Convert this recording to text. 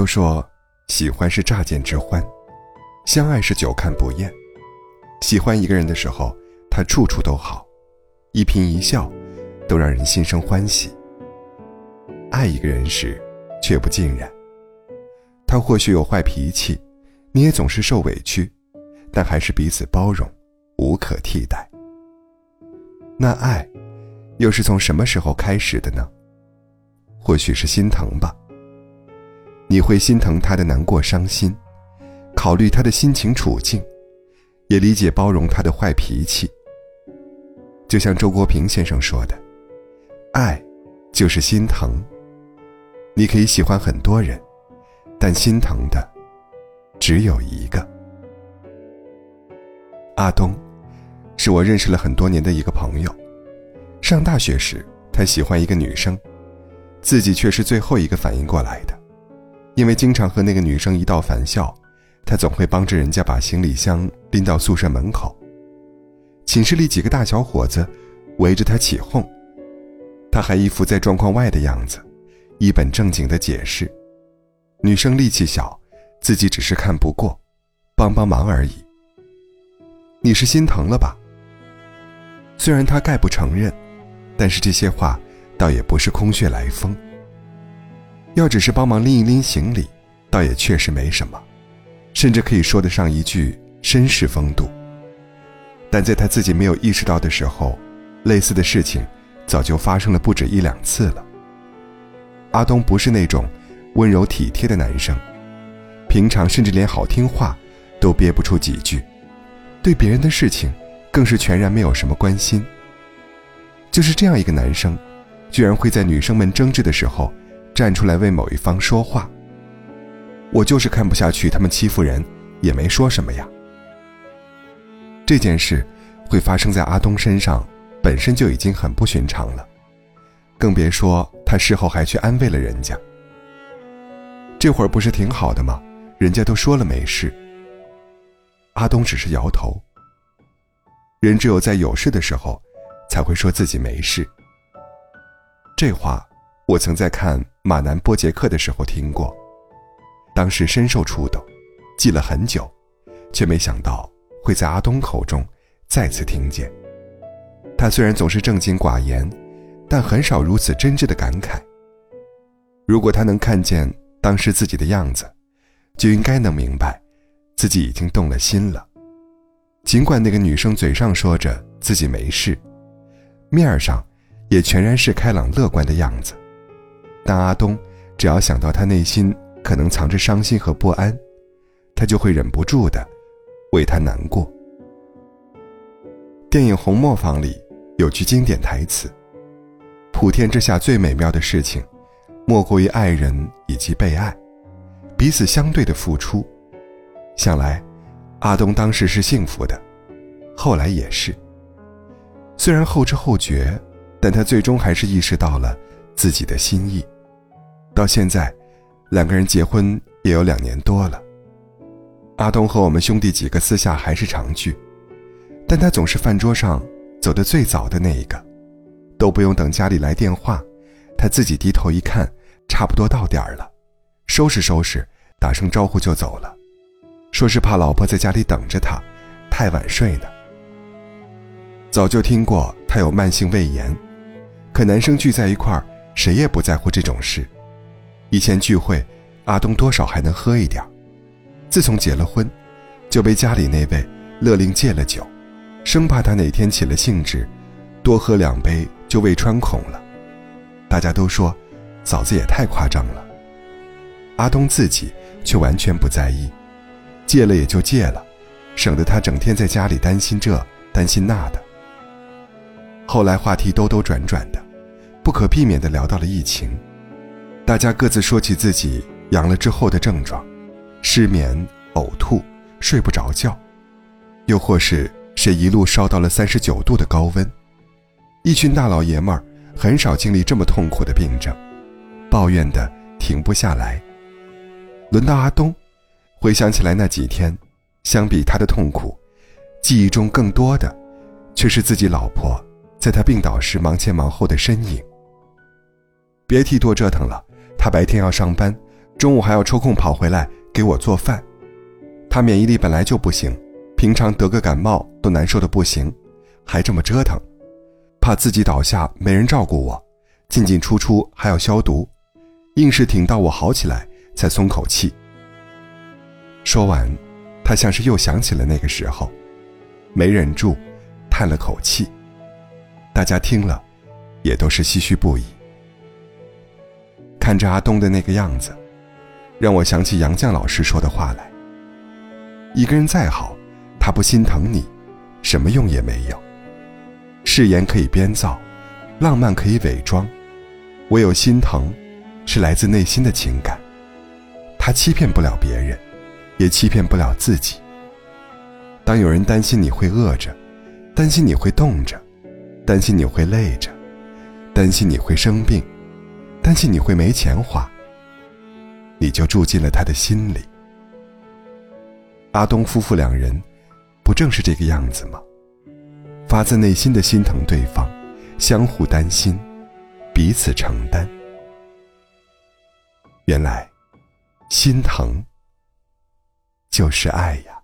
都说，喜欢是乍见之欢，相爱是久看不厌。喜欢一个人的时候，他处处都好，一颦一笑，都让人心生欢喜。爱一个人时，却不尽然。他或许有坏脾气，你也总是受委屈，但还是彼此包容，无可替代。那爱，又是从什么时候开始的呢？或许是心疼吧。你会心疼他的难过、伤心，考虑他的心情处境，也理解包容他的坏脾气。就像周国平先生说的：“爱，就是心疼。你可以喜欢很多人，但心疼的，只有一个。”阿东，是我认识了很多年的一个朋友。上大学时，他喜欢一个女生，自己却是最后一个反应过来的。因为经常和那个女生一道返校，他总会帮着人家把行李箱拎到宿舍门口。寝室里几个大小伙子围着他起哄，他还一副在状况外的样子，一本正经的解释：“女生力气小，自己只是看不过，帮帮忙而已。”你是心疼了吧？虽然他概不承认，但是这些话倒也不是空穴来风。要只是帮忙拎一拎行李，倒也确实没什么，甚至可以说得上一句绅士风度。但在他自己没有意识到的时候，类似的事情早就发生了不止一两次了。阿东不是那种温柔体贴的男生，平常甚至连好听话都憋不出几句，对别人的事情更是全然没有什么关心。就是这样一个男生，居然会在女生们争执的时候。站出来为某一方说话。我就是看不下去他们欺负人，也没说什么呀。这件事会发生在阿东身上，本身就已经很不寻常了，更别说他事后还去安慰了人家。这会儿不是挺好的吗？人家都说了没事。阿东只是摇头。人只有在有事的时候，才会说自己没事。这话。我曾在看马南波杰克的时候听过，当时深受触动，记了很久，却没想到会在阿东口中再次听见。他虽然总是正经寡言，但很少如此真挚的感慨。如果他能看见当时自己的样子，就应该能明白，自己已经动了心了。尽管那个女生嘴上说着自己没事，面儿上也全然是开朗乐观的样子。但阿东，只要想到他内心可能藏着伤心和不安，他就会忍不住的为他难过。电影《红磨坊》里有句经典台词：“普天之下最美妙的事情，莫过于爱人以及被爱，彼此相对的付出。”想来，阿东当时是幸福的，后来也是。虽然后知后觉，但他最终还是意识到了。自己的心意，到现在，两个人结婚也有两年多了。阿东和我们兄弟几个私下还是常聚，但他总是饭桌上走的最早的那一个，都不用等家里来电话，他自己低头一看，差不多到点儿了，收拾收拾，打声招呼就走了，说是怕老婆在家里等着他，太晚睡呢。早就听过他有慢性胃炎，可男生聚在一块儿。谁也不在乎这种事。以前聚会，阿东多少还能喝一点自从结了婚，就被家里那位勒令戒了酒，生怕他哪天起了兴致，多喝两杯就胃穿孔了。大家都说，嫂子也太夸张了。阿东自己却完全不在意，戒了也就戒了，省得他整天在家里担心这担心那的。后来话题兜兜转转的。不可避免地聊到了疫情，大家各自说起自己阳了之后的症状：失眠、呕吐、睡不着觉，又或是谁一路烧到了三十九度的高温。一群大老爷们儿很少经历这么痛苦的病症，抱怨的停不下来。轮到阿东，回想起来那几天，相比他的痛苦，记忆中更多的，却是自己老婆在他病倒时忙前忙后的身影。别提多折腾了，他白天要上班，中午还要抽空跑回来给我做饭。他免疫力本来就不行，平常得个感冒都难受的不行，还这么折腾，怕自己倒下没人照顾我，进进出出还要消毒，硬是挺到我好起来才松口气。说完，他像是又想起了那个时候，没忍住，叹了口气。大家听了，也都是唏嘘不已。看着阿东的那个样子，让我想起杨绛老师说的话来：一个人再好，他不心疼你，什么用也没有。誓言可以编造，浪漫可以伪装，唯有心疼，是来自内心的情感。他欺骗不了别人。也欺骗不了自己。当有人担心你会饿着，担心你会冻着，担心你会累着，担心你会生病，担心你会没钱花，你就住进了他的心里。阿东夫妇两人，不正是这个样子吗？发自内心的心疼对方，相互担心，彼此承担。原来，心疼。就是爱呀。